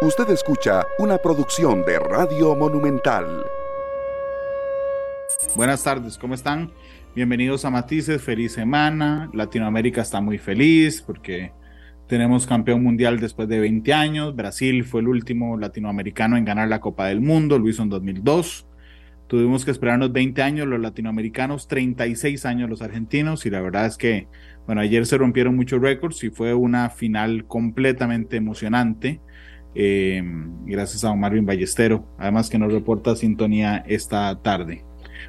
Usted escucha una producción de Radio Monumental. Buenas tardes, ¿cómo están? Bienvenidos a Matices, feliz semana. Latinoamérica está muy feliz porque tenemos campeón mundial después de 20 años. Brasil fue el último latinoamericano en ganar la Copa del Mundo, lo hizo en 2002. Tuvimos que esperarnos 20 años los latinoamericanos, 36 años los argentinos y la verdad es que, bueno, ayer se rompieron muchos récords y fue una final completamente emocionante. Eh, gracias a Marvin Ballestero, además que nos reporta sintonía esta tarde.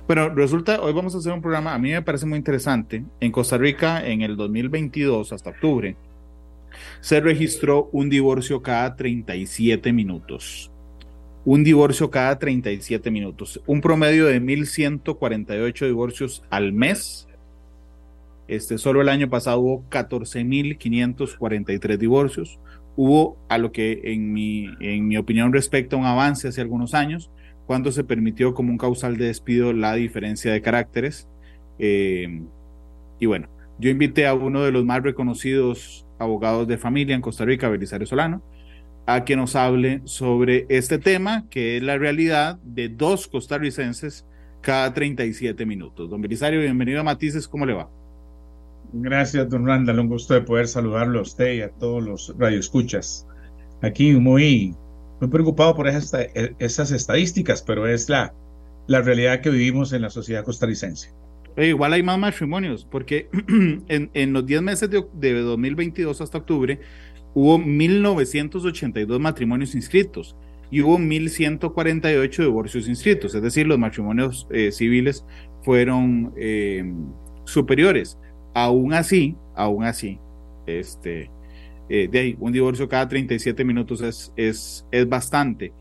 Bueno, resulta, hoy vamos a hacer un programa, a mí me parece muy interesante. En Costa Rica, en el 2022, hasta octubre, se registró un divorcio cada 37 minutos. Un divorcio cada 37 minutos. Un promedio de 1.148 divorcios al mes. Este, solo el año pasado hubo 14.543 divorcios hubo a lo que en mi, en mi opinión respecta un avance hace algunos años, cuando se permitió como un causal de despido la diferencia de caracteres. Eh, y bueno, yo invité a uno de los más reconocidos abogados de familia en Costa Rica, Belisario Solano, a que nos hable sobre este tema, que es la realidad de dos costarricenses cada 37 minutos. Don Belisario, bienvenido a Matices, ¿cómo le va? Gracias, don Randall. Un gusto de poder saludarlo a usted y a todos los radioescuchas. Aquí muy, muy preocupado por esas, esas estadísticas, pero es la, la realidad que vivimos en la sociedad costarricense. igual hay más matrimonios, porque en, en los 10 meses de, de 2022 hasta octubre hubo 1.982 matrimonios inscritos y hubo 1.148 divorcios inscritos, es decir, los matrimonios eh, civiles fueron eh, superiores. Aún así, aún así, este, eh, de ahí, un divorcio cada 37 minutos es, es, es bastante.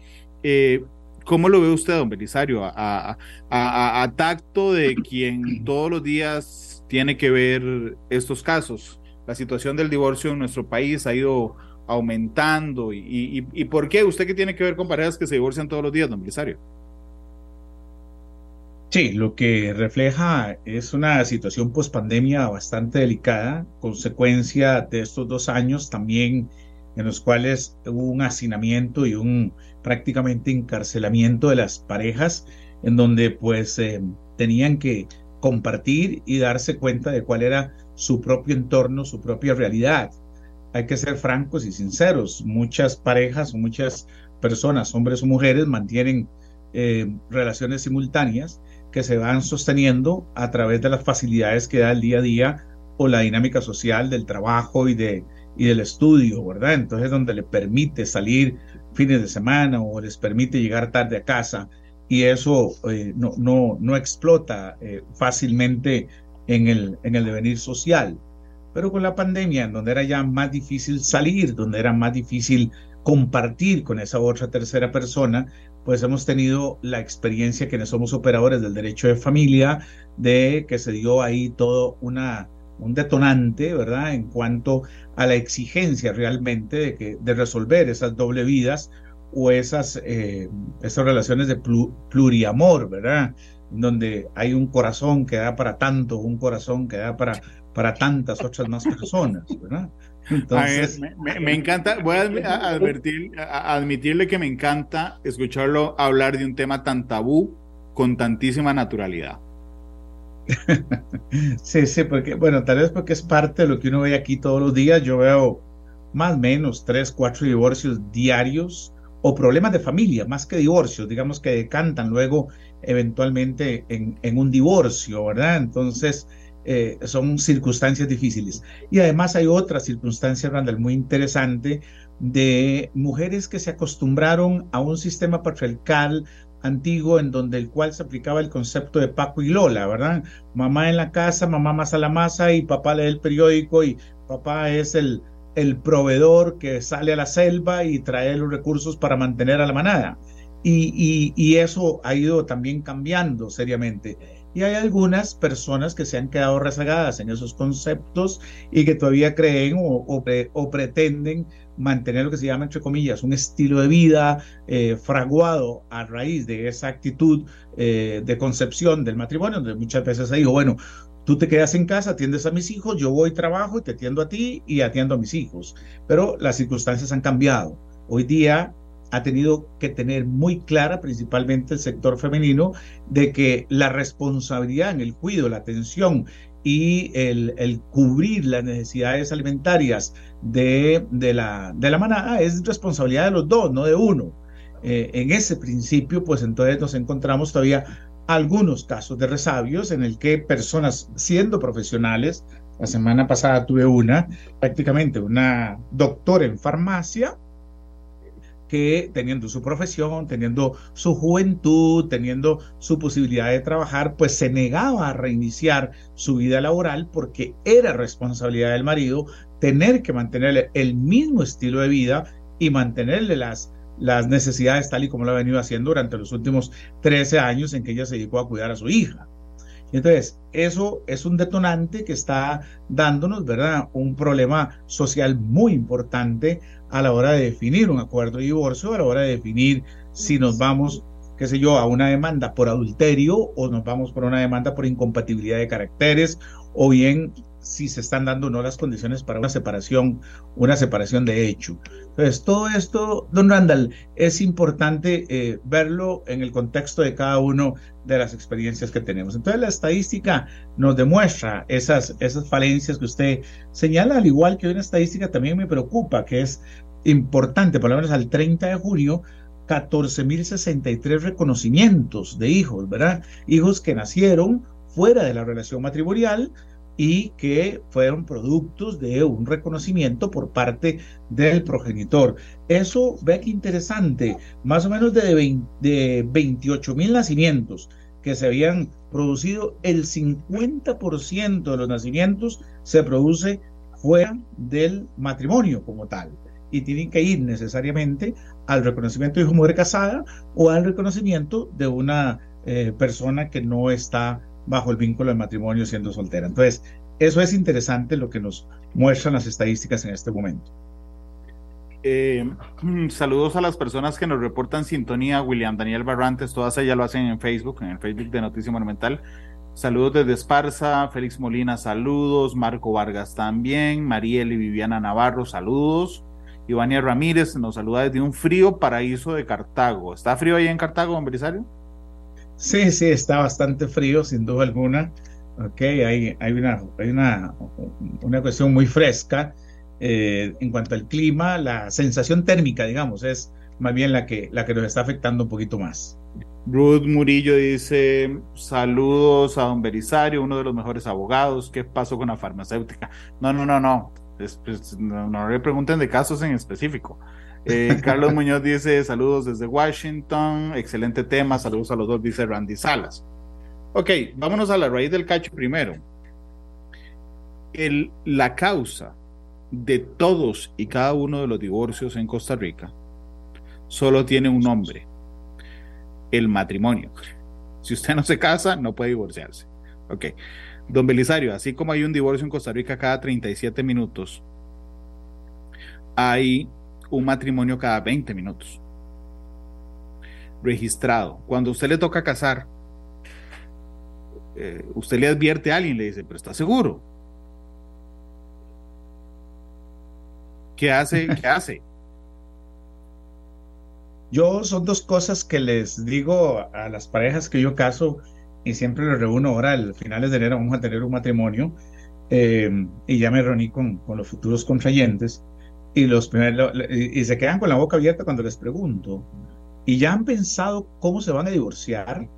Eh, ¿Cómo lo ve usted, don Belisario? A, a, tacto de quien todos los días tiene que ver estos casos. La situación del divorcio en nuestro país ha ido aumentando. ¿Y, y, y por qué? ¿Usted que tiene que ver con parejas que se divorcian todos los días, don Belisario? Sí, lo que refleja es una situación post pandemia bastante delicada, consecuencia de estos dos años también en los cuales hubo un hacinamiento y un prácticamente encarcelamiento de las parejas, en donde pues eh, tenían que compartir y darse cuenta de cuál era su propio entorno, su propia realidad. Hay que ser francos y sinceros. Muchas parejas, muchas personas, hombres o mujeres, mantienen eh, relaciones simultáneas que se van sosteniendo a través de las facilidades que da el día a día o la dinámica social del trabajo y, de, y del estudio, ¿verdad? Entonces, donde le permite salir fines de semana o les permite llegar tarde a casa y eso eh, no, no, no explota eh, fácilmente en el, en el devenir social. Pero con la pandemia, en donde era ya más difícil salir, donde era más difícil compartir con esa otra tercera persona, pues hemos tenido la experiencia quienes somos operadores del derecho de familia, de que se dio ahí todo una, un detonante, ¿verdad? En cuanto a la exigencia realmente de, que, de resolver esas doble vidas o esas, eh, esas relaciones de pluriamor, ¿verdad? Donde hay un corazón que da para tanto, un corazón que da para, para tantas otras más personas, ¿verdad? Entonces... me, encanta, voy a, advertir, a, admitirle que me encanta escucharlo hablar de un tema tan tabú con tantísima naturalidad. sí, sí, porque, bueno, tal vez porque es parte de lo que uno ve aquí todos los días. Yo veo más o menos tres, cuatro divorcios diarios o problemas de familia, más que divorcios, digamos que decantan luego eventualmente en, en un divorcio, ¿verdad? Entonces, eh, son circunstancias difíciles. Y además hay otra circunstancia, Randall, muy interesante de mujeres que se acostumbraron a un sistema patriarcal antiguo en donde el cual se aplicaba el concepto de Paco y Lola, ¿verdad? Mamá en la casa, mamá más a la masa y papá lee el periódico y papá es el, el proveedor que sale a la selva y trae los recursos para mantener a la manada. Y, y eso ha ido también cambiando seriamente. Y hay algunas personas que se han quedado rezagadas en esos conceptos y que todavía creen o, o, pretenden mantener lo que se llama, entre comillas, un estilo de vida eh, fraguado a raíz de esa actitud eh, de concepción del matrimonio, donde muchas veces se dijo, bueno, tú te quedas en casa, atiendes a mis hijos, yo voy trabajo y te atiendo a ti y atiendo a mis hijos. Pero las circunstancias han cambiado. Hoy día ha tenido que tener muy clara, principalmente el sector femenino, de que la responsabilidad en el cuidado, la atención y el, cubrir las necesidades alimentarias de, de, la, de la manada es responsabilidad de los dos, no de uno. Eh, en ese principio, pues entonces nos encontramos todavía algunos casos de resabios en el que personas siendo profesionales, la semana pasada tuve una, prácticamente una doctora en farmacia, que teniendo su profesión, teniendo su juventud, teniendo su posibilidad de trabajar, pues se negaba a reiniciar su vida laboral porque era responsabilidad del marido tener que mantenerle el mismo estilo de vida y mantenerle las, las necesidades tal y como lo ha venido haciendo durante los últimos 13 años en que ella se dedicó a cuidar a su hija. Entonces, eso es un detonante que está dándonos, ¿verdad? Un problema social muy importante a la hora de definir un acuerdo de divorcio, a la hora de definir si nos vamos, qué sé yo, a una demanda por adulterio o nos vamos por una demanda por incompatibilidad de caracteres o bien si se están dando o no las condiciones para una separación, una separación de hecho. Entonces, todo esto, don Randall, es importante eh, verlo en el contexto de cada uno de las experiencias que tenemos. Entonces, la estadística nos demuestra esas, esas falencias que usted señala, al igual que una estadística también me preocupa, que es importante, por lo menos al 30 de junio, 14.063 reconocimientos de hijos, ¿verdad? Hijos que nacieron fuera de la relación matrimonial, y que fueron productos de un reconocimiento por parte del progenitor. Eso, ve que interesante, más o menos de, de 28 mil nacimientos que se habían producido, el 50% de los nacimientos se produce fuera del matrimonio como tal. Y tienen que ir necesariamente al reconocimiento de hijo mujer casada o al reconocimiento de una eh, persona que no está bajo el vínculo del matrimonio siendo soltera. Entonces, eso es interesante lo que nos muestran las estadísticas en este momento. Eh, saludos a las personas que nos reportan sintonía, William Daniel Barrantes, todas ellas lo hacen en Facebook, en el Facebook de Noticia Monumental. Saludos desde Esparza, Félix Molina, saludos, Marco Vargas también, Mariel y Viviana Navarro, saludos. Ivania Ramírez nos saluda desde un frío paraíso de Cartago. ¿Está frío ahí en Cartago, don Sí, sí, está bastante frío, sin duda alguna. Ok, hay, hay, una, hay una, una cuestión muy fresca eh, en cuanto al clima. La sensación térmica, digamos, es más bien la que, la que nos está afectando un poquito más. Ruth Murillo dice: Saludos a don Belisario, uno de los mejores abogados. ¿Qué pasó con la farmacéutica? No, no, no, no. No, no, le pregunten de casos en específico. Eh, Carlos Muñoz dice, saludos desde Washington, excelente tema, saludos a los dos, dice Randy Salas. Ok, vámonos a la raíz del cacho primero. El, la causa de todos y cada uno de los divorcios en Costa Rica solo tiene un nombre, el matrimonio. Si usted no se casa, no puede divorciarse. Ok. Don Belisario, así como hay un divorcio en Costa Rica cada 37 minutos, hay un matrimonio cada 20 minutos. Registrado. Cuando usted le toca casar, eh, usted le advierte a alguien, le dice, pero ¿está seguro? ¿Qué hace? ¿Qué hace? Yo son dos cosas que les digo a las parejas que yo caso y siempre les reúno ahora, al finales de enero vamos a tener un matrimonio eh, y ya me reuní con, con los futuros contrayentes y, los primeros, y se quedan con la boca abierta cuando les pregunto, ¿y ya han pensado cómo se van a divorciar?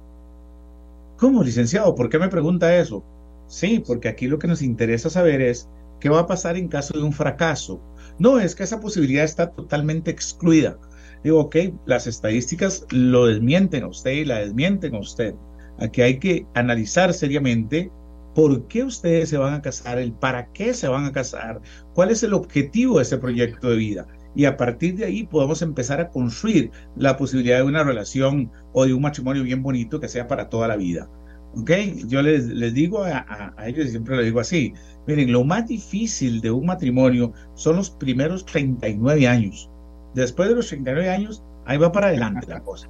¿Cómo, licenciado? ¿Por qué me pregunta eso? Sí, porque aquí lo que nos interesa saber es qué va a pasar en caso de un fracaso. No, es que esa posibilidad está totalmente excluida. Digo, ok, las estadísticas lo desmienten a usted y la desmienten a usted. Aquí hay que analizar seriamente por qué ustedes se van a casar, el para qué se van a casar, cuál es el objetivo de ese proyecto de vida. Y a partir de ahí podemos empezar a construir la posibilidad de una relación o de un matrimonio bien bonito que sea para toda la vida. ¿Ok? Yo les, les digo a, a, ellos y siempre lo digo así. Miren, lo más difícil de un matrimonio son los primeros 39 años. Después de los 39 años, ahí va para adelante la cosa.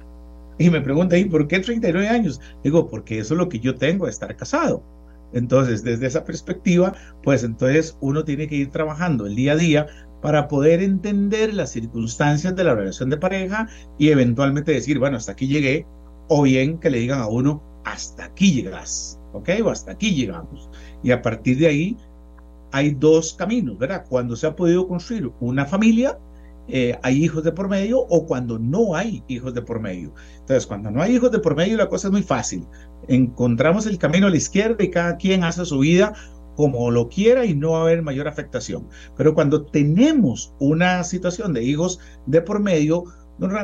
Y me preguntan, ¿y por qué 39 años? Digo, porque eso es lo que yo tengo estar casado. Entonces, desde esa perspectiva, pues entonces uno tiene que ir trabajando el día a día para poder entender las circunstancias de la relación de pareja y eventualmente decir, bueno, hasta aquí llegué, o bien que le digan a uno, hasta aquí llegas, ¿ok? O hasta aquí llegamos. Y a partir de ahí hay dos caminos, ¿verdad? Cuando se ha podido construir una familia, eh, hay hijos de por medio o cuando no hay hijos de por medio. Entonces, cuando no hay hijos de por medio, la cosa es muy fácil. Encontramos el camino a la izquierda y cada quien hace su vida como lo quiera y no va a haber mayor afectación. Pero cuando tenemos una situación de hijos de por medio,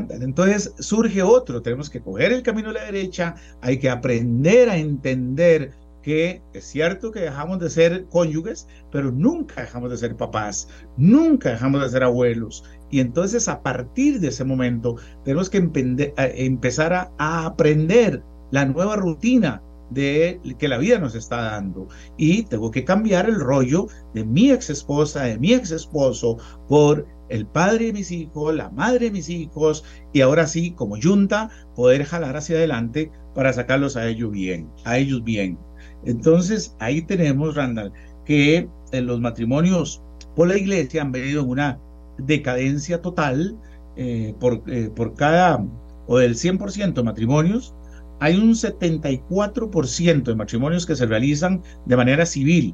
entonces surge otro, tenemos que coger el camino a la derecha, hay que aprender a entender que es cierto que dejamos de ser cónyuges, pero nunca dejamos de ser papás, nunca dejamos de ser abuelos. Y entonces a partir de ese momento tenemos que empezar a, aprender la nueva rutina de que la vida nos está dando y tengo que cambiar el rollo de mi ex esposa, de mi ex esposo por el padre de mis hijos, la madre de mis hijos, y ahora sí, como junta, poder jalar hacia adelante para sacarlos a ellos bien, a ellos bien. Entonces, ahí tenemos, Randall, que eh, los matrimonios por la iglesia han venido en una decadencia total eh, por, eh, por cada, o del 100% de matrimonios, hay un 74% de matrimonios que se realizan de manera civil,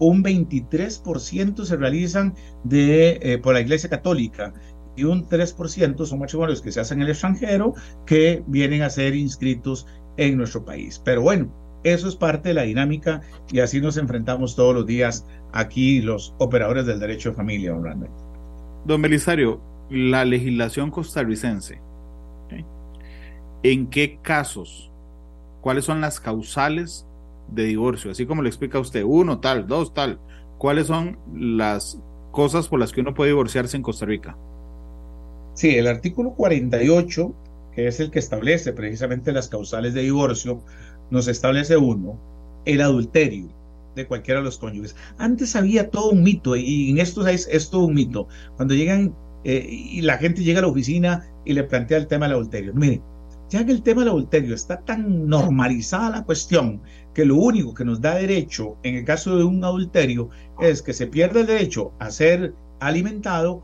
un 23% se realizan de, por la Iglesia Católica y un 3% son matrimonios que se hacen en el extranjero que vienen a ser inscritos en nuestro país. Pero bueno, eso es parte de la dinámica y así nos enfrentamos todos los días aquí los operadores del derecho de familia, don Don Belisario, la legislación costarricense, ¿en qué casos? ¿Cuáles son las causales de divorcio, así como le explica usted, uno tal, dos tal, ¿cuáles son las cosas por las que uno puede divorciarse en Costa Rica? Sí, el artículo 48, que es el que establece precisamente las causales de divorcio, nos establece uno, el adulterio de cualquiera de los cónyuges. Antes había todo un mito, y en esto es, es todo un mito. Cuando llegan eh, y la gente llega a la oficina y le plantea el tema del adulterio. Miren, ya que el tema del adulterio está tan normalizada la cuestión que lo único que nos da derecho en el caso de un adulterio es que se pierde el derecho a ser alimentado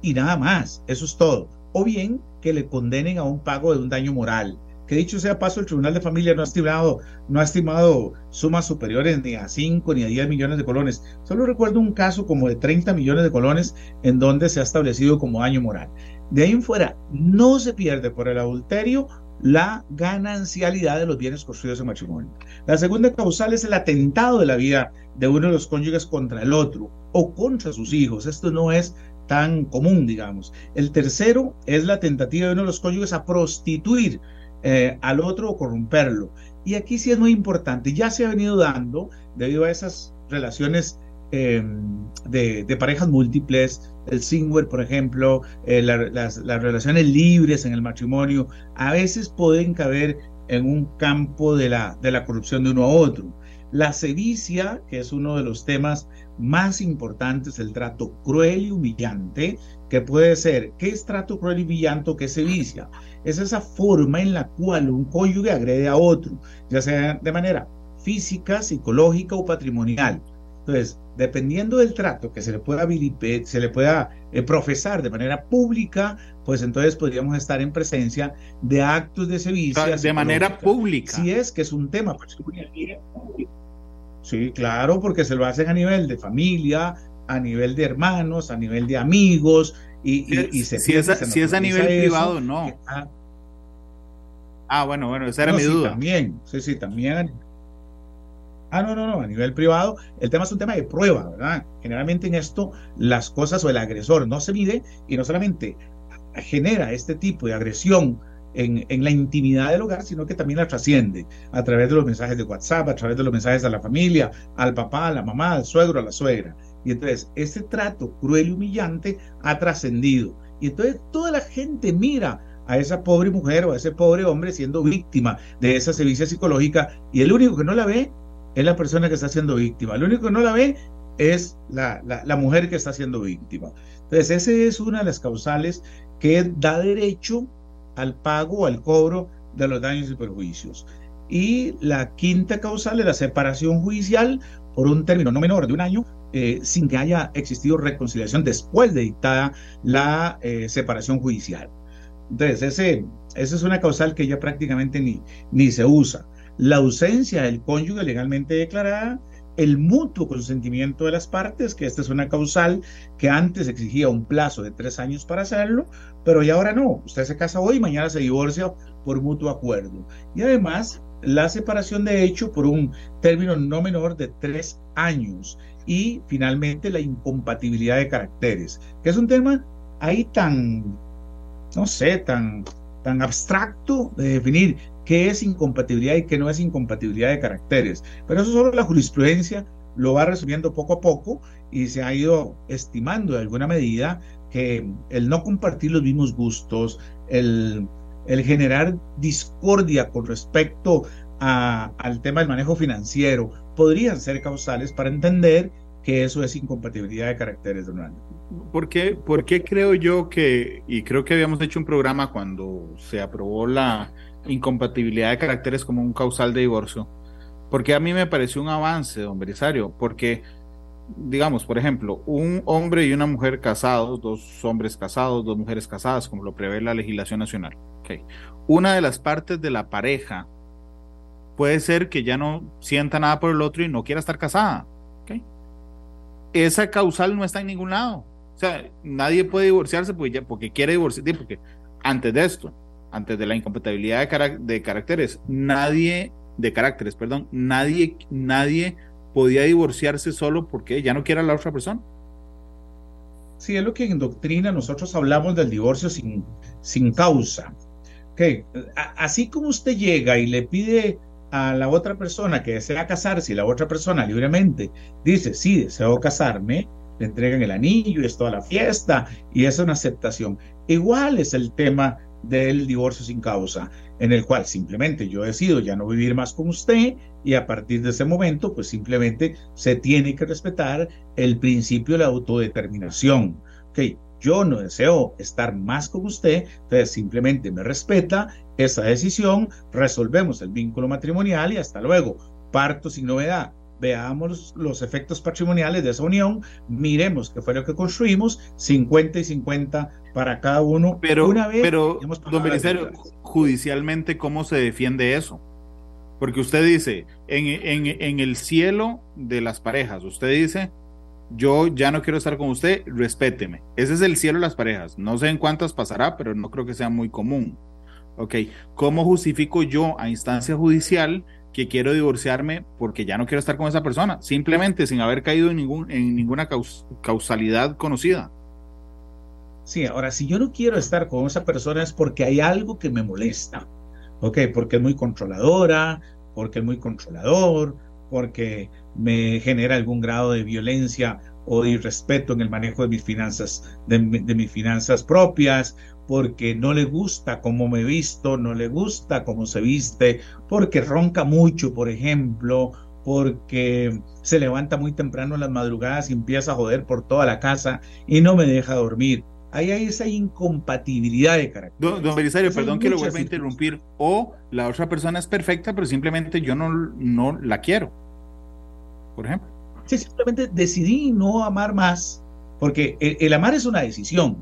y nada más, eso es todo. O bien que le condenen a un pago de un daño moral. Que dicho sea paso, el Tribunal de Familia no ha estimado, no ha estimado sumas superiores ni a 5 ni a 10 millones de colones. Solo recuerdo un caso como de 30 millones de colones en donde se ha establecido como daño moral. De ahí en fuera, no se pierde por el adulterio la ganancialidad de los bienes construidos en matrimonio. La segunda causal es el atentado de la vida de uno de los cónyuges contra el otro o contra sus hijos. Esto no es tan común, digamos. El tercero es la tentativa de uno de los cónyuges a prostituir eh, al otro o corromperlo. Y aquí sí es muy importante, ya se ha venido dando, debido a esas relaciones Em, de, parejas múltiples, el singer, por ejemplo, eh, las, relaciones libres en el matrimonio, a veces pueden caber en un campo de la, de la corrupción de uno a otro. La sevicia, que es uno de los temas más importantes, el trato cruel y humillante, que puede ser, ¿qué es trato cruel y humillante o qué es sevicia? Es esa forma en la cual un cónyuge agrede a otro, ya sea de manera física, psicológica o patrimonial. Entonces, dependiendo del trato que se le pueda, se le pueda eh, profesar de manera pública, pues entonces podríamos estar en presencia de actos de servicio. De manera pública. Si es que es un tema. Pues, sí, claro, porque se lo hacen a nivel de familia, a nivel de hermanos, a nivel de amigos, y, y, se si, es, si es a nivel privado, no. ah, ah, bueno, bueno, esa era mi duda. También, sí, sí, también Ah, no, no, no, a nivel privado, el tema es un tema de prueba, ¿verdad? Generalmente en esto las cosas o el agresor no se mide y no solamente genera este tipo de agresión en, en, la intimidad del hogar, sino que también la trasciende a través de los mensajes de WhatsApp, a través de los mensajes a la familia, al papá, a la mamá, al suegro, a la suegra. Y entonces, este trato cruel y humillante ha trascendido. Y entonces toda la gente mira a esa pobre mujer o a ese pobre hombre siendo víctima de esa sevicia psicológica y el único que no la ve es la persona que está siendo víctima. Lo único que no la ve es la, la, mujer que está siendo víctima. Entonces, esa es una de las causales que da derecho al pago al cobro de los daños y perjuicios. Y la quinta causal es la separación judicial por un término no menor de un año eh, sin que haya existido reconciliación después de dictada la eh, separación judicial. Entonces, ese, esa es una causal que ya prácticamente ni, ni se usa. La ausencia del cónyuge legalmente declarada, el mutuo consentimiento de las partes, que esta es una causal que antes exigía un plazo de tres años para hacerlo, pero ya ahora no. Usted se casa hoy mañana se divorcia por mutuo acuerdo. Y además, la separación de hecho por un término no menor de tres años. Y finalmente, la incompatibilidad de caracteres, que es un tema ahí tan no sé, tan, tan abstracto de definir qué es incompatibilidad y qué no es incompatibilidad de caracteres. Pero eso solo la jurisprudencia lo va resumiendo poco a poco y se ha ido estimando de alguna medida que el no compartir los mismos gustos, el, el generar discordia con respecto a, al tema del manejo financiero, podrían ser causales para entender que eso es incompatibilidad de caracteres, Donald. ¿Por qué, ¿Por qué creo yo que, y creo que habíamos hecho un programa cuando se aprobó la incompatibilidad de caracteres como un causal de divorcio? Porque a mí me pareció un avance, don Belisario, porque, digamos, por ejemplo, un hombre y una mujer casados, dos hombres casados, dos mujeres casadas, como lo prevé la legislación nacional. Okay. Una de las partes de la pareja puede ser que ya no sienta nada por el otro y no quiera estar casada. Okay. Esa causal no está en ningún lado. O sea, nadie puede divorciarse porque, ya, porque quiere divorciarse, porque antes de esto, antes de la incompatibilidad de, de caracteres, nadie, de caracteres, perdón, nadie, nadie podía divorciarse solo porque ya no quiere a la otra persona. Sí, es lo que en doctrina nosotros hablamos del divorcio sin, sin causa. Okay. Así como usted llega y le pide a la otra persona que desea casarse y la otra persona libremente dice, sí, deseo casarme, le entregan el anillo y es toda la fiesta y es una aceptación. Igual es el tema del divorcio sin causa, en el cual simplemente yo decido ya no vivir más con usted y a partir de ese momento pues simplemente se tiene que respetar el principio de la autodeterminación. Ok, yo no deseo estar más con usted, entonces simplemente me respeta esa decisión, resolvemos el vínculo matrimonial y hasta luego. Parto sin novedad veamos los efectos patrimoniales de esa unión, miremos qué fue lo que construimos, 50 y 50 para cada uno. Pero, una vez pero don Belisario, judicialmente, ¿cómo se defiende eso? Porque usted dice, en, en, en el cielo de las parejas, usted dice, yo ya no quiero estar con usted, respéteme. Ese es el cielo de las parejas. No sé en cuántas pasará, pero no creo que sea muy común. Ok, ¿cómo justifico yo a instancia judicial que quiero divorciarme porque ya no quiero estar con esa persona, simplemente sin haber caído en, ningún, en ninguna causalidad conocida. Sí, ahora, si yo no quiero estar con esa persona es porque hay algo que me molesta, ¿ok? Porque es muy controladora, porque es muy controlador, porque me genera algún grado de violencia o de irrespeto en el manejo de mis finanzas, de, mis finanzas propias, porque no le gusta cómo me visto, no le gusta cómo se viste, porque ronca mucho, por ejemplo, porque se levanta muy temprano en las madrugadas y empieza a joder por toda la casa y no me deja dormir. Ahí hay esa incompatibilidad de carácter. Don, don Belisario, perdón que lo vuelva a interrumpir. O la otra persona es perfecta, pero simplemente yo no, no la quiero. Por ejemplo. Sí, simplemente decidí no amar más, porque el amar es una decisión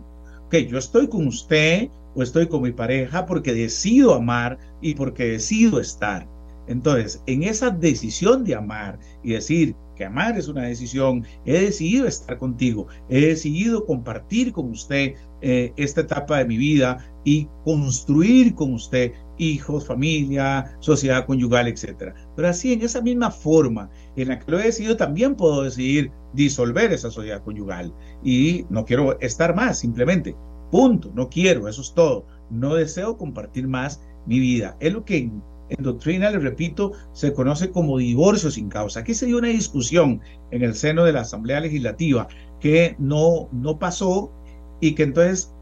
que yo estoy con usted o estoy con mi pareja porque decido amar y porque decido estar. Entonces, en esa decisión de amar y decir que amar es una decisión, he decidido estar contigo, he decidido compartir con usted eh, esta etapa de mi vida y construir con usted hijos, familia, sociedad conyugal, etc. Pero así, en esa misma forma en la que lo he decidido, también puedo decidir disolver esa sociedad conyugal y no quiero estar más, simplemente. Punto, no quiero, eso es todo. No deseo compartir más mi vida. Es lo que en, doctrina, le repito, se conoce como divorcio sin causa. Aquí se dio una discusión en el seno de la Asamblea Legislativa que no, no pasó y que entonces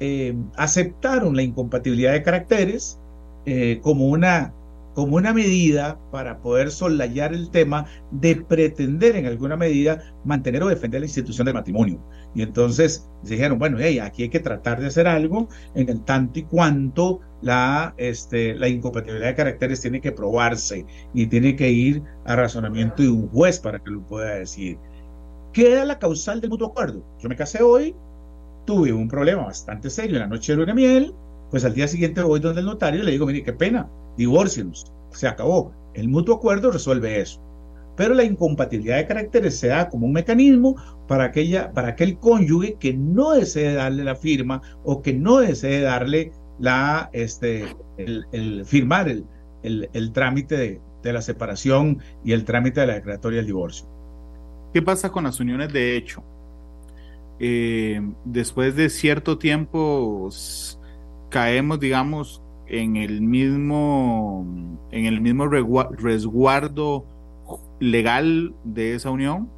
eh, aceptaron la incompatibilidad de caracteres eh, como una como una medida para poder soslayar el tema de pretender en alguna medida mantener o defender la institución del matrimonio. Y entonces dijeron, bueno, hey, aquí hay que tratar de hacer algo en el tanto y cuanto la, este, la incompatibilidad de caracteres tiene que probarse y tiene que ir a razonamiento de un juez para que lo pueda decir. queda la causal del mutuo acuerdo. Yo me casé hoy, tuve un problema bastante serio en la noche de luna miel, pues al día siguiente voy donde el notario y le digo, mire, qué pena, divórcienos, se acabó. El mutuo acuerdo resuelve eso. Pero la incompatibilidad de caracteres se da como un mecanismo para, aquella, para aquel cónyuge que no desee darle la firma o que no desee darle la, este, el, firmar el, el, trámite de, de la separación y el trámite de la declaratoria del divorcio. ¿Qué pasa con las uniones de hecho? Eh, después de cierto tiempo caemos, digamos, en el mismo, en el mismo resguardo legal de esa unión.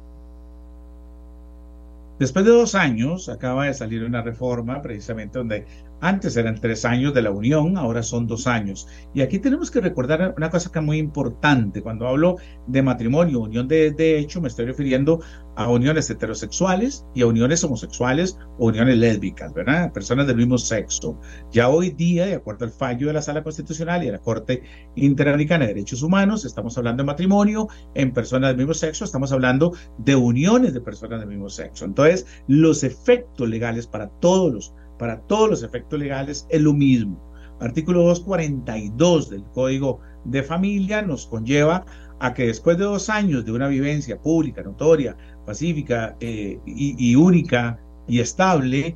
Después de dos años acaba de salir una reforma precisamente donde antes eran tres años de la unión, ahora son dos años. Y aquí tenemos que recordar una cosa que es muy importante. Cuando hablo de matrimonio, unión de, de hecho, me estoy refiriendo a uniones heterosexuales y a uniones homosexuales o uniones lésbicas, ¿verdad? Personas del mismo sexo. Ya hoy día, de acuerdo al fallo de la Sala Constitucional y de la Corte Interamericana de Derechos Humanos, estamos hablando de matrimonio en personas del mismo sexo, estamos hablando de uniones de personas del mismo sexo. Entonces, los efectos legales para todos los para todos los efectos legales es lo mismo. Artículo 242 del Código de Familia nos conlleva a que después de dos años de una vivencia pública, notoria, pacífica eh, y, única y estable,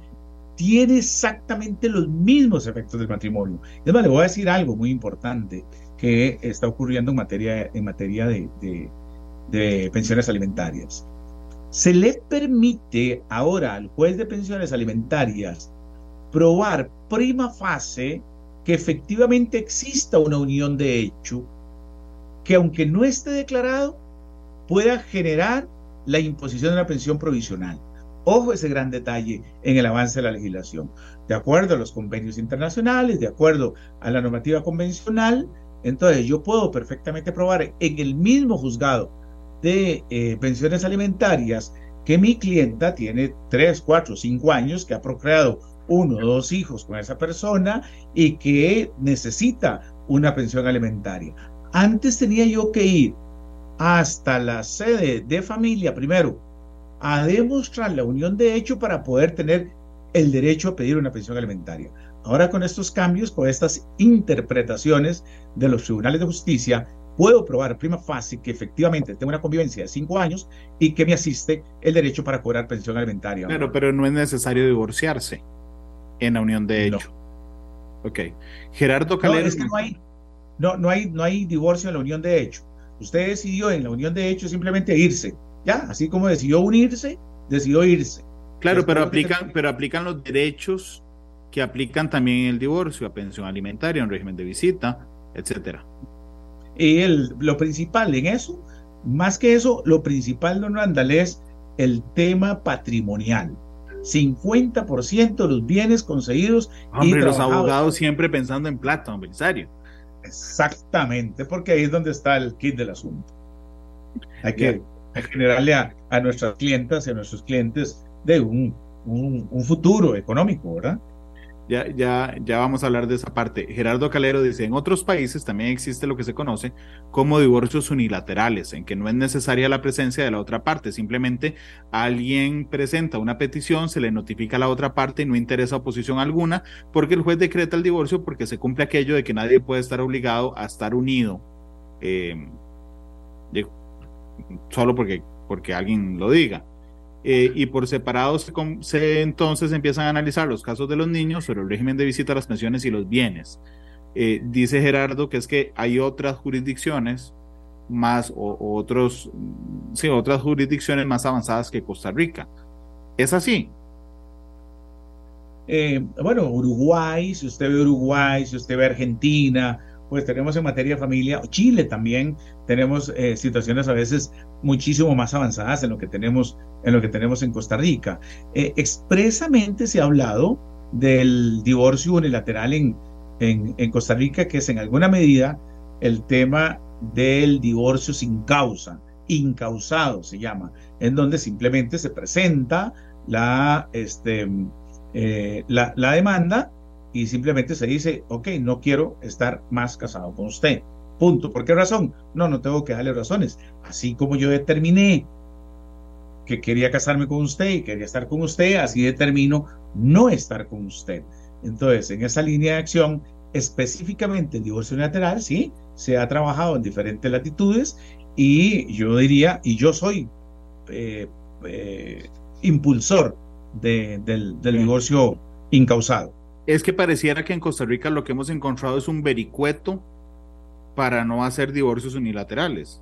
tiene exactamente los mismos efectos del matrimonio. Es más, le voy a decir algo muy importante que está ocurriendo en materia, en materia de, de pensiones alimentarias. Se le permite ahora al juez de pensiones alimentarias probar prima fase que efectivamente exista una unión de hecho que aunque no esté declarado, pueda generar la imposición de una pensión provisional. Ojo ese gran detalle en el avance de la legislación. De acuerdo a los convenios internacionales, de acuerdo a la normativa convencional, entonces yo puedo perfectamente probar en el mismo juzgado de eh, pensiones alimentarias que mi clienta tiene 3, 4, 5 años, que ha procreado uno o dos hijos con esa persona y que necesita una pensión alimentaria. Antes tenía yo que ir hasta la sede de familia primero a demostrar la unión de hecho para poder tener el derecho a pedir una pensión alimentaria. Ahora con estos cambios, con estas interpretaciones de los tribunales de justicia, puedo probar prima fase que efectivamente tengo una convivencia de cinco años y que me asiste el derecho para cobrar pensión alimentaria. Pero, pero no es necesario divorciarse en la unión de hecho. Ok. Gerardo Calero. No, es que no hay, no, no, hay, no hay divorcio en la unión de hecho. Usted decidió en la unión de hecho simplemente irse. Ya, así como decidió unirse, decidió irse. Claro, pero aplican, pero aplican los derechos que aplican también en el divorcio, a pensión alimentaria, un régimen de visita, etcétera. Y el, lo principal en eso, más que eso, lo principal, don Randall, es el tema patrimonial. 50% de los bienes conseguidos. Hombre, los abogados siempre pensando en plata, empresario. Exactamente, porque ahí es donde está el kit del asunto. Hay que, generarle a, nuestras clientas y a nuestros clientes de un, un, un futuro económico, ¿verdad? Ya, ya, ya vamos a hablar de esa parte. Gerardo Calero dice, en otros países también existe lo que se conoce como divorcios unilaterales, en que no es necesaria la presencia de la otra parte, simplemente alguien presenta una petición, se le notifica a la otra parte y no interesa oposición alguna, porque el juez decreta el divorcio porque se cumple aquello de que nadie puede estar obligado a estar unido, eh, solo porque, porque alguien lo diga. Eh, y por separado se, entonces empiezan a analizar los casos de los niños sobre el régimen de visita las pensiones y los bienes. Eh, dice Gerardo que es que hay otras jurisdicciones más o, otros, sí, otras jurisdicciones más avanzadas que Costa Rica. ¿Es así? Eh, bueno, Uruguay, si usted ve Uruguay, si usted ve Argentina, pues tenemos en materia de familia, Chile también, tenemos eh, situaciones a veces muchísimo más avanzadas en lo que tenemos en, lo que tenemos en Costa Rica. Eh, expresamente se ha hablado del divorcio unilateral en, en, en Costa Rica, que es en alguna medida el tema del divorcio sin causa, incausado se llama, en donde simplemente se presenta la, este, eh, la, la demanda y simplemente se dice, ok, no quiero estar más casado con usted. Punto. ¿Por qué razón? No, no tengo que darle razones. Así como yo determiné que quería casarme con usted y quería estar con usted, así determino no estar con usted. Entonces, en esa línea de acción, específicamente el divorcio unilateral, sí, se ha trabajado en diferentes latitudes y yo diría, y yo soy eh, eh, impulsor del, divorcio incausado. Es que pareciera que en Costa Rica lo que hemos encontrado es un vericueto para no hacer divorcios unilaterales.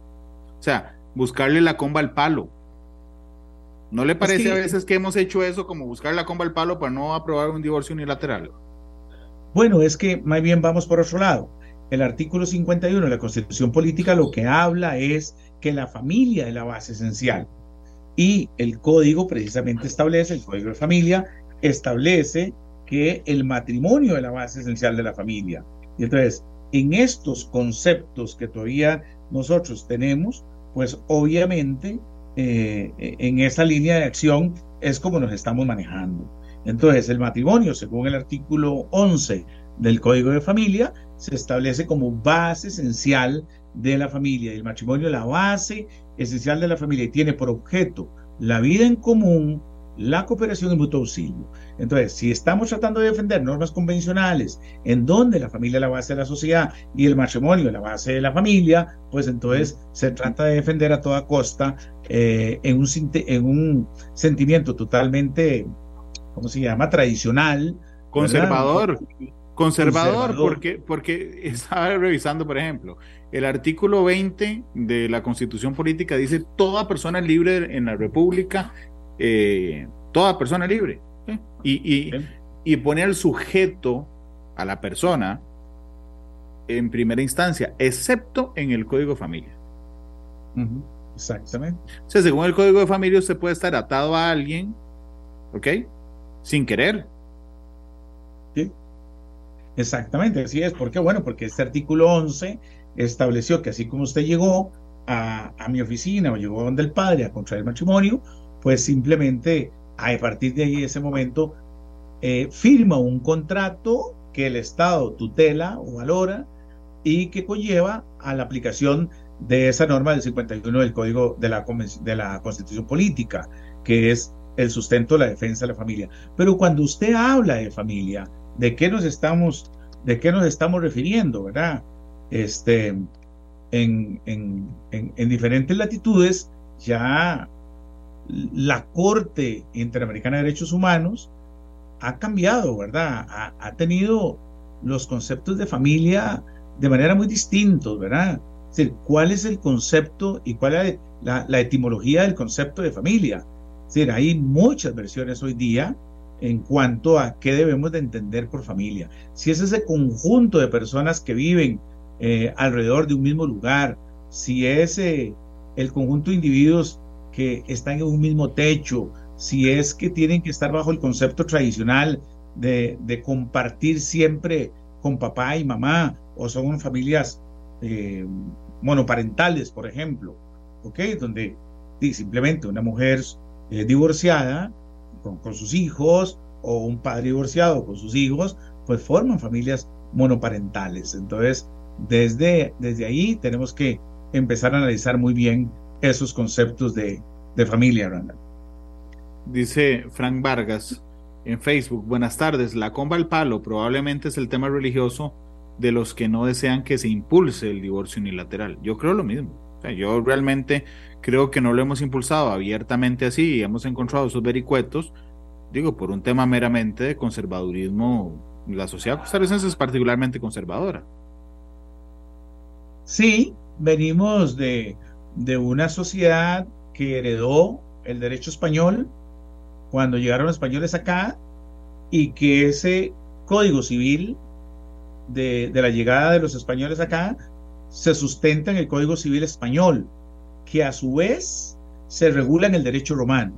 O sea, buscarle la comba al palo. ¿No le parece a veces que hemos hecho eso como buscar la comba al palo para no aprobar un divorcio unilateral? Bueno, es que más bien vamos por otro lado. El artículo 51 de la Constitución Política lo que habla es que la familia es la base esencial. Y el código precisamente establece, el código de familia, establece que el matrimonio es la base esencial de la familia. Y entonces, en estos conceptos que todavía nosotros tenemos, pues obviamente eh, en esa línea de acción es como nos estamos manejando. Entonces, el matrimonio, según el artículo 11 del Código de Familia, se establece como base esencial de la familia. El matrimonio es la base esencial de la familia y tiene por objeto la vida en común, la cooperación y mutuo auxilio. Entonces, si estamos tratando de defender normas convencionales en donde la familia es la base de la sociedad y el matrimonio es la base de la familia, pues entonces se trata de defender a toda costa eh, en, un, en un sentimiento totalmente, ¿cómo se llama?, tradicional. Conservador. Conservador, porque, porque estaba revisando, por ejemplo, el artículo 20 de la Constitución Política dice toda persona libre en la República, eh, toda persona libre. Y, y, pone al sujeto, a la persona, en primera instancia, excepto en el Código de Familia. Exactamente. O sea, según el Código de Familia, usted puede estar atado a alguien, ¿ok? Sin querer. Sí. Exactamente, así es. ¿Por qué? Bueno, porque este artículo 11 estableció que así como usted llegó a, mi oficina o llegó donde el padre a contraer matrimonio, pues simplemente a partir de ahí, ese momento, eh, firma un contrato que el Estado tutela o valora y que conlleva a la aplicación de esa norma del 51 del Código de la, de la Constitución Política, que es el sustento de la defensa de la familia. Pero cuando usted habla de familia, ¿de qué nos estamos, de qué nos estamos refiriendo, verdad? Este, en, en, en, diferentes latitudes, ya la Corte Interamericana de Derechos Humanos ha cambiado, ¿verdad? Ha, tenido los conceptos de familia de manera muy distintos, ¿verdad? Es decir, ¿cuál es el concepto y cuál es la, etimología del concepto de familia? Es decir, hay muchas versiones hoy día en cuanto a qué debemos de entender por familia. Si es ese conjunto de personas que viven eh, alrededor de un mismo lugar, si es eh, el conjunto de individuos que están en un mismo techo, si es que tienen que estar bajo el concepto tradicional de, compartir siempre con papá y mamá, o son familias eh, monoparentales, por ejemplo, ¿ok? Donde simplemente una mujer divorciada con, sus hijos o un padre divorciado con sus hijos, pues forman familias monoparentales. Entonces, desde, desde ahí tenemos que empezar a analizar muy bien esos conceptos de, de familia, Randall. Dice Frank Vargas en Facebook, buenas tardes, la comba al palo probablemente es el tema religioso de los que no desean que se impulse el divorcio unilateral. Yo creo lo mismo. yo realmente creo que no lo hemos impulsado abiertamente así y hemos encontrado esos vericuetos, digo, por un tema meramente de conservadurismo. La sociedad costarricense es particularmente conservadora. Sí, venimos de, de una sociedad que heredó el derecho español cuando llegaron los españoles acá y que ese código civil de, de, la llegada de los españoles acá se sustenta en el Código Civil español, que a su vez se regula en el derecho romano.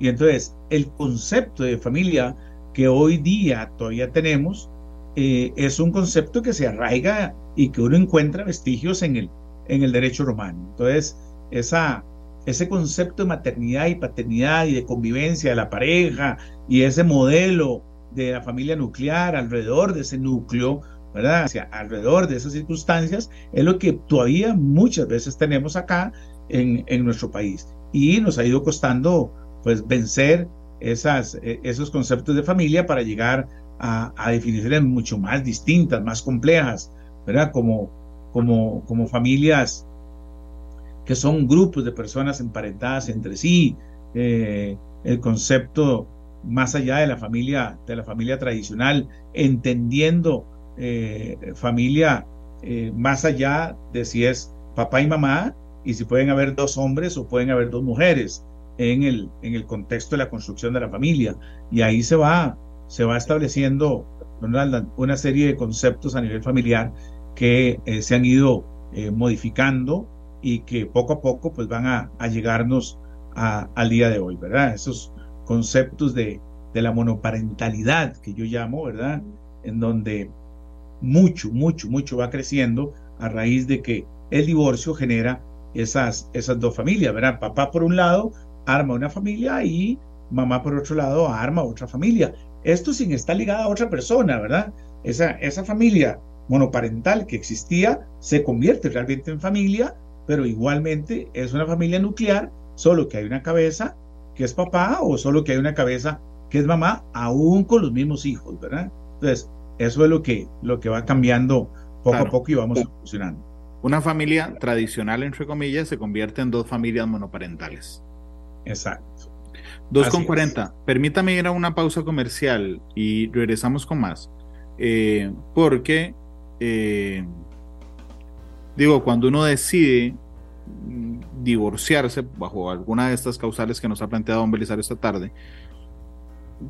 Y entonces el concepto de familia que hoy día todavía tenemos eh, es un concepto que se arraiga y que uno encuentra vestigios en el, en el derecho romano. Entonces, esa, ese concepto de maternidad y paternidad y de convivencia de la pareja y ese modelo de la familia nuclear alrededor de ese núcleo, ¿verdad? alrededor de esas circunstancias, es lo que todavía muchas veces tenemos acá en, nuestro país. y nos ha ido costando pues vencer esas, e, esos conceptos de familia para llegar a, a, definiciones mucho más distintas, más complejas, ¿verdad? Como, como, como familias que son grupos de personas emparentadas entre sí, eh, el concepto más allá de la familia, de la familia tradicional, entendiendo eh, familia eh, más allá de si es papá y mamá y si pueden haber dos hombres o pueden haber dos mujeres en el, en el contexto de la construcción de la familia. Y ahí se va, se va estableciendo una serie de conceptos a nivel familiar que se han ido modificando y que poco a poco pues van a, a llegarnos a, al día de hoy, ¿verdad? Esos conceptos de, de la monoparentalidad que yo llamo, ¿verdad? En donde mucho, mucho, mucho va creciendo a raíz de que el divorcio genera esas, esas dos familias, ¿verdad? Papá por un lado arma una familia y mamá por otro lado arma otra familia. Esto sin estar ligada a otra persona, ¿verdad? Esa, esa familia monoparental que existía se convierte realmente en familia pero igualmente es una familia nuclear, solo que hay una cabeza que es papá o solo que hay una cabeza que es mamá, aún con los mismos hijos, ¿verdad? Entonces, eso es lo que, lo que va cambiando poco a poco y vamos evolucionando. Una familia tradicional, entre comillas, se convierte en dos familias monoparentales. Exacto. 2 con 40. Permítame ir a una pausa comercial y regresamos con más. Eh, porque eh, Digo, cuando uno decide mm, divorciarse bajo alguna de estas causales que nos ha planteado Don Belisario esta tarde,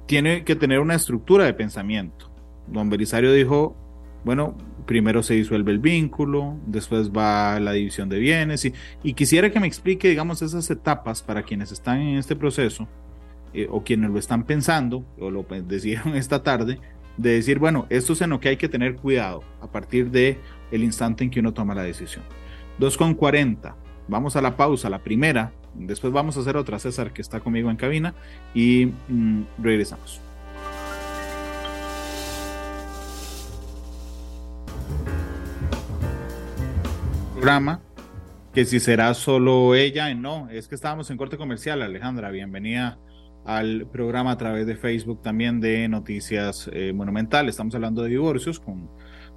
tiene que tener una estructura de pensamiento. Don Belisario dijo, bueno, primero se disuelve el vínculo, después va la división de bienes y, quisiera que me explique, digamos, esas etapas para quienes están en este proceso eh, o quienes lo están pensando o lo decidieron esta tarde, de decir, bueno, esto es en lo que hay que tener cuidado a partir de el instante en que uno toma la decisión. 2.40. Vamos a la pausa, la primera. Después vamos a hacer otra, César, que está conmigo en cabina, y mm, regresamos. Programa que si será solo ella, no, es que estábamos en corte comercial, Alejandra, bienvenida al programa a través de Facebook también de Noticias eh, Monumental. Estamos hablando de divorcios con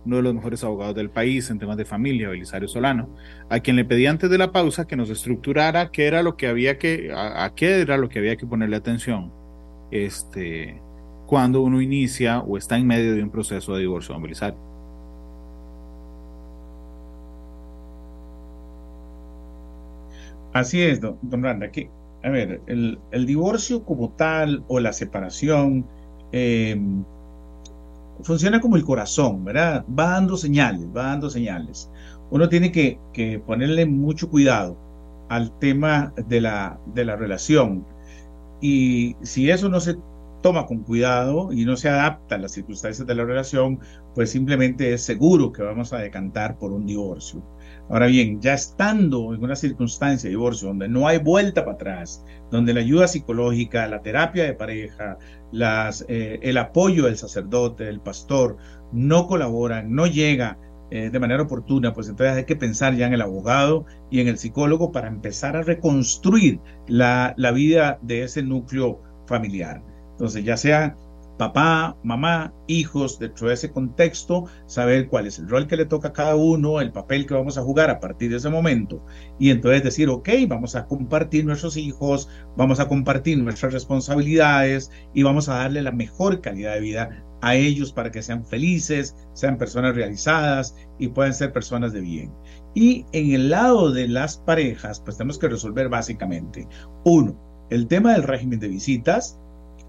uno de los mejores abogados del país en temas de familia, Belisario Solano, a quien le pedí antes de la pausa que nos estructurara qué era lo que había que, a, qué era lo que había que ponerle atención este, cuando uno inicia o está en medio de un proceso de divorcio, don Belisario. Así es, don, don Randa, que, a ver, el, el, divorcio como tal o la separación, eh, funciona como el corazón, ¿verdad? Va dando señales, va dando señales. Uno tiene que, que ponerle mucho cuidado al tema de la, de la relación. Y si eso no se toma con cuidado y no se adapta a las circunstancias de la relación, pues simplemente es seguro que vamos a decantar por un divorcio. Ahora bien, ya estando en una circunstancia de divorcio donde no hay vuelta para atrás, donde la ayuda psicológica, la terapia de pareja, las, eh, el apoyo del sacerdote, del pastor, no colaboran, no llega eh, de manera oportuna, pues entonces hay que pensar ya en el abogado y en el psicólogo para empezar a reconstruir la, la vida de ese núcleo familiar. Entonces, ya sea papá, mamá, hijos, dentro de ese contexto, saber cuál es el rol que le toca a cada uno, el papel que vamos a jugar a partir de ese momento. Y entonces decir, ok, vamos a compartir nuestros hijos, vamos a compartir nuestras responsabilidades y vamos a darle la mejor calidad de vida a ellos para que sean felices, sean personas realizadas y puedan ser personas de bien. Y en el lado de las parejas, pues tenemos que resolver básicamente, uno, el tema del régimen de visitas,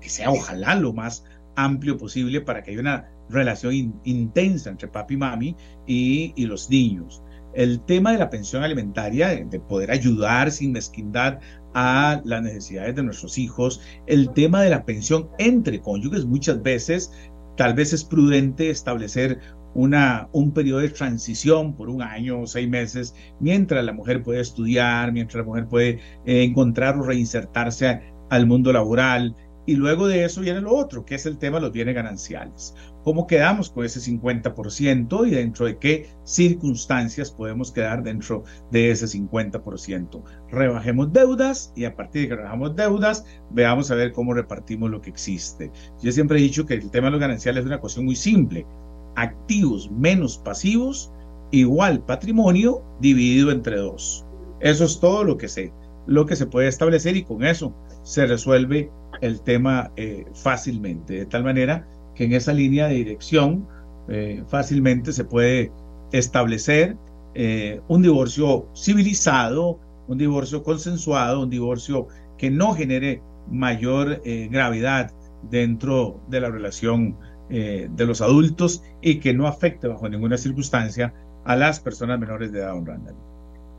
que sea ojalá lo más amplio posible para que haya una relación intensa entre papi y mami y, y, los niños. El tema de la pensión alimentaria, de poder ayudar sin mezquindad a las necesidades de nuestros hijos, el tema de la pensión entre cónyuges, muchas veces tal vez es prudente establecer una, un periodo de transición por un año o seis meses, mientras la mujer puede estudiar, mientras la mujer puede eh, encontrar o reinsertarse al mundo laboral, Y luego de eso viene lo otro, que es el tema de los bienes gananciales. ¿Cómo quedamos con ese 50% y dentro de qué circunstancias podemos quedar dentro de ese 50%? Rebajemos deudas y a partir de que rebajamos deudas, veamos a ver cómo repartimos lo que existe. Yo siempre he dicho que el tema de los gananciales es una cuestión muy simple. Activos menos pasivos igual patrimonio dividido entre dos. Eso es todo lo que se, lo que se puede establecer y con eso se resuelve el tema eh, fácilmente, de tal manera que en esa línea de dirección eh, fácilmente se puede establecer eh, un divorcio civilizado, un divorcio consensuado, un divorcio que no genere mayor gravedad dentro de la relación de los adultos y que no afecte bajo ninguna circunstancia a las personas menores de edad, Randall.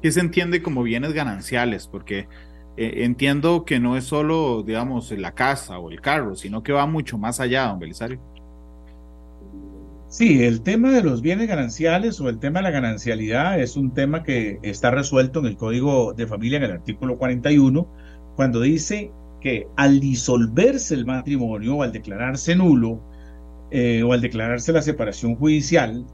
¿Qué se entiende como bienes gananciales? Porque eh, entiendo que no es solo, digamos, la casa o el carro, sino que va mucho más allá, don Belisario. Sí, el tema de los bienes gananciales o el tema de la ganancialidad es un tema que está resuelto en el Código de Familia en el artículo 41, cuando dice que al disolverse el matrimonio o al declararse nulo eh, o al declararse la separación judicial,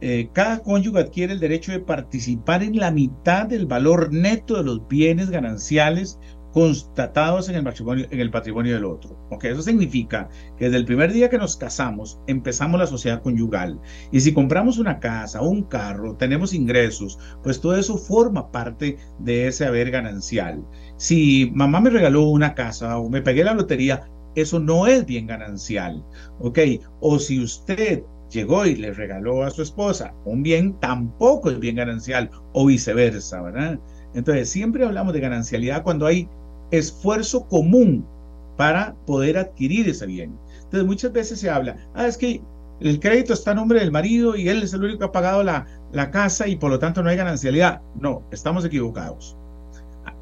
eh, cada cónyuge adquiere el derecho de participar en la mitad del valor neto de los bienes gananciales constatados en el, patrimonio, en el patrimonio del otro. Okay, eso significa que desde el primer día que nos casamos empezamos la sociedad conyugal. Y si compramos una casa, un carro, tenemos ingresos, pues todo eso forma parte de ese haber ganancial. Si mamá me regaló una casa o me pegué la lotería, eso no es bien ganancial. ¿Ok? O si usted llegó y le regaló a su esposa un bien, tampoco es bien ganancial o viceversa, ¿verdad? Entonces, siempre hablamos de ganancialidad cuando hay esfuerzo común para poder adquirir ese bien. Entonces, muchas veces se habla, ah, es que el crédito está a nombre del marido y él es el único que ha pagado la, la casa y por lo tanto no hay ganancialidad. No, estamos equivocados.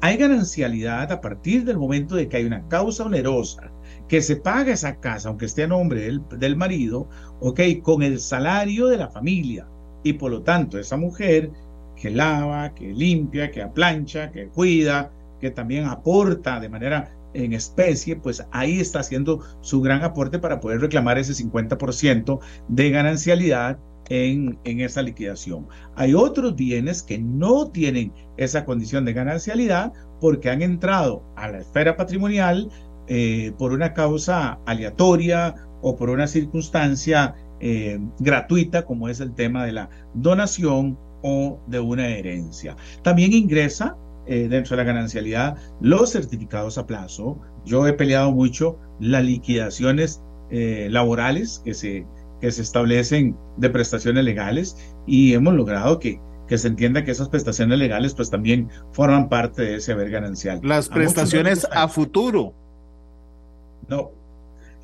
Hay ganancialidad a partir del momento de que hay una causa onerosa que se paga esa casa, aunque esté a nombre del, del marido, ok, con el salario de la familia. Y por lo tanto, esa mujer que lava, que limpia, que aplancha, que cuida, que también aporta de manera en especie, pues ahí está haciendo su gran aporte para poder reclamar ese 50% de ganancialidad en, en, esa liquidación. Hay otros bienes que no tienen esa condición de ganancialidad porque han entrado a la esfera patrimonial eh, por una causa aleatoria o por una circunstancia eh, gratuita, como es el tema de la donación o de una herencia. También ingresa eh, dentro de la ganancialidad los certificados a plazo. Yo he peleado mucho las liquidaciones laborales que se, que se establecen de prestaciones legales y hemos logrado que que se entienda que esas prestaciones legales pues también forman parte de ese haber ganancial. Las prestaciones a futuro. No,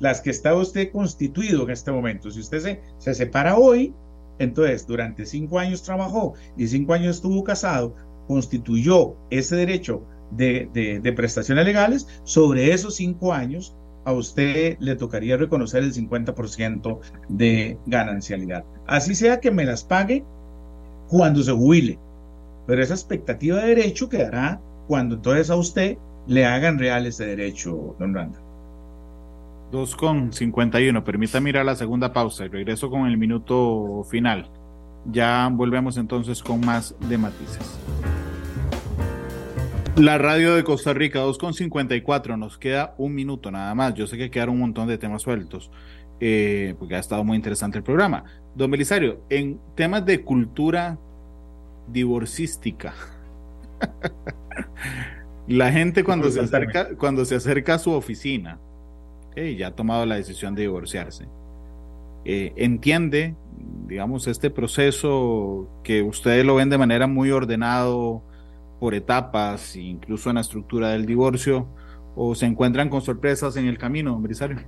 las que está usted constituido en este momento. Si usted se, se separa hoy, entonces durante cinco años trabajó y cinco años estuvo casado, constituyó ese derecho de, de, prestaciones legales, sobre esos cinco años a usted le tocaría reconocer el 50% de ganancialidad. Así sea que me las pague cuando se jubile, pero esa expectativa de derecho quedará cuando entonces a usted le hagan real ese derecho, don Randa. 2 con 51. Permítame ir a la segunda pausa y regreso con el minuto final. Ya volvemos entonces con más de matices. La radio de Costa Rica, 2 con 54. Nos queda un minuto nada más. Yo sé que quedaron un montón de temas sueltos. Eh, porque ha estado muy interesante el programa. Don Belisario, en temas de cultura divorcística, la gente cuando se, acerca, cuando se acerca a su oficina, ya ha tomado la decisión de divorciarse. Eh, entiende, digamos, este proceso que ustedes lo ven de manera muy ordenado por etapas, incluso en la estructura del divorcio, o se encuentran con sorpresas en el camino, Brisario.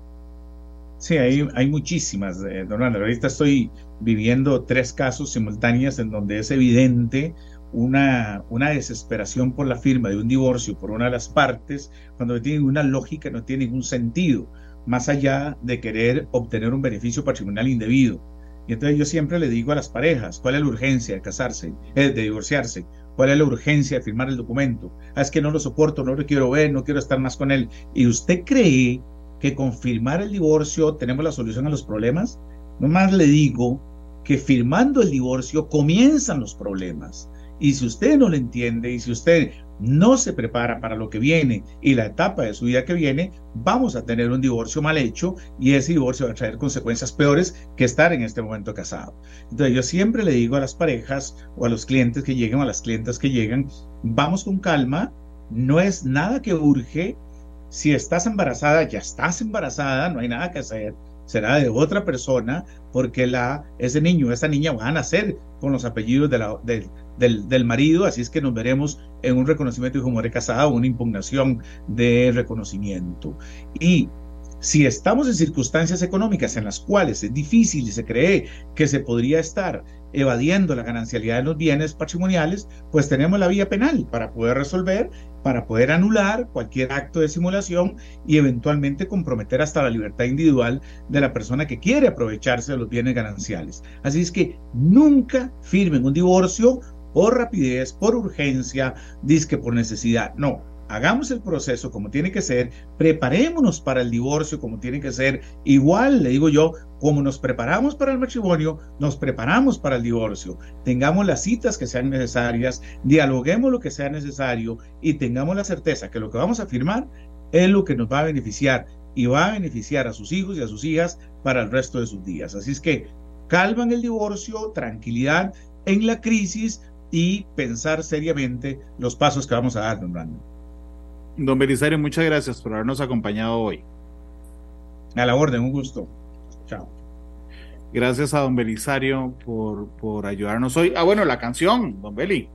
Sí, hay, hay muchísimas, eh, don Ahorita estoy viviendo tres casos simultáneos en donde es evidente una, una desesperación por la firma de un divorcio por una de las partes, cuando no tiene una lógica, no tiene ningún sentido, más allá de querer obtener un beneficio patrimonial indebido. Y entonces yo siempre le digo a las parejas, ¿cuál es la urgencia de casarse, eh, de divorciarse? ¿Cuál es la urgencia de firmar el documento? Ah, es que no lo soporto, no lo quiero ver, no quiero estar más con él. Y usted cree que con firmar el divorcio tenemos la solución a los problemas. Nomás le digo que firmando el divorcio comienzan los problemas. Y si usted no lo entiende y si usted no se prepara para lo que viene y la etapa de su vida que viene, vamos a tener un divorcio mal hecho y ese divorcio va a traer consecuencias peores que estar en este momento casado. Entonces yo siempre le digo a las parejas o a los clientes que llegan o a las clientas que llegan, vamos con calma, no es nada que urge. Si estás embarazada, ya estás embarazada, no hay nada que hacer será de otra persona, porque la, ese niño, esa niña van a nacer con los apellidos de la, del, del, marido, así es que nos veremos en un reconocimiento de mujer casada o una impugnación de reconocimiento. Y si estamos en circunstancias económicas en las cuales es difícil y se cree que se podría estar evadiendo la ganancialidad de los bienes patrimoniales, pues tenemos la vía penal para poder resolver, para poder anular cualquier acto de simulación y eventualmente comprometer hasta la libertad individual de la persona que quiere aprovecharse de los bienes gananciales. Así es que nunca firmen un divorcio por rapidez, por urgencia, disque por necesidad. No, hagamos el proceso como tiene que ser, preparémonos para el divorcio como tiene que ser. Igual, le digo yo, como nos preparamos para el matrimonio, nos preparamos para el divorcio. Tengamos las citas que sean necesarias, dialoguemos lo que sea necesario y tengamos la certeza que lo que vamos a firmar es lo que nos va a beneficiar y va a beneficiar a sus hijos y a sus hijas para el resto de sus días. Así es que calman el divorcio, tranquilidad en la crisis y pensar seriamente los pasos que vamos a dar, don Brandon. Don Belisario, muchas gracias por habernos acompañado hoy. A la orden, un gusto. Chao. Gracias a don Belisario por, por ayudarnos hoy. Ah, bueno, la canción, don Beli.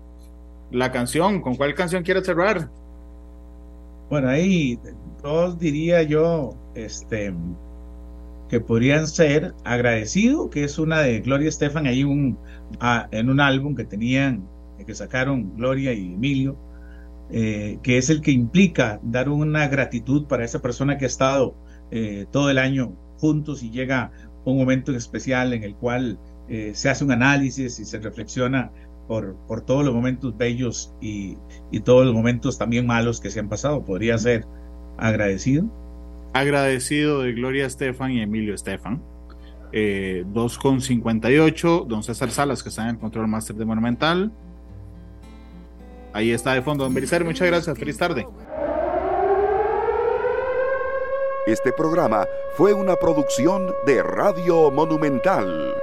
La canción, ¿con cuál canción quiere cerrar? Bueno, ahí todos diría yo, este, que podrían ser Agradecido, que es una de Gloria Estefan, ahí un, ah, en un álbum que tenían, que sacaron Gloria y Emilio, eh, que es el que implica dar una gratitud para esa persona que ha estado eh, todo el año juntos y llega un momento especial en el cual eh, se hace un análisis y se reflexiona por, por todos los momentos bellos y, y, todos los momentos también malos que se han pasado. Podría ser agradecido. Agradecido de Gloria Estefan y Emilio Estefan. Eh, 2,58. Don César Salas, que está en el control máster de Monumental. Ahí está de fondo, don Belisario. Muchas gracias. Feliz tarde. Este programa fue una producción de Radio Monumental.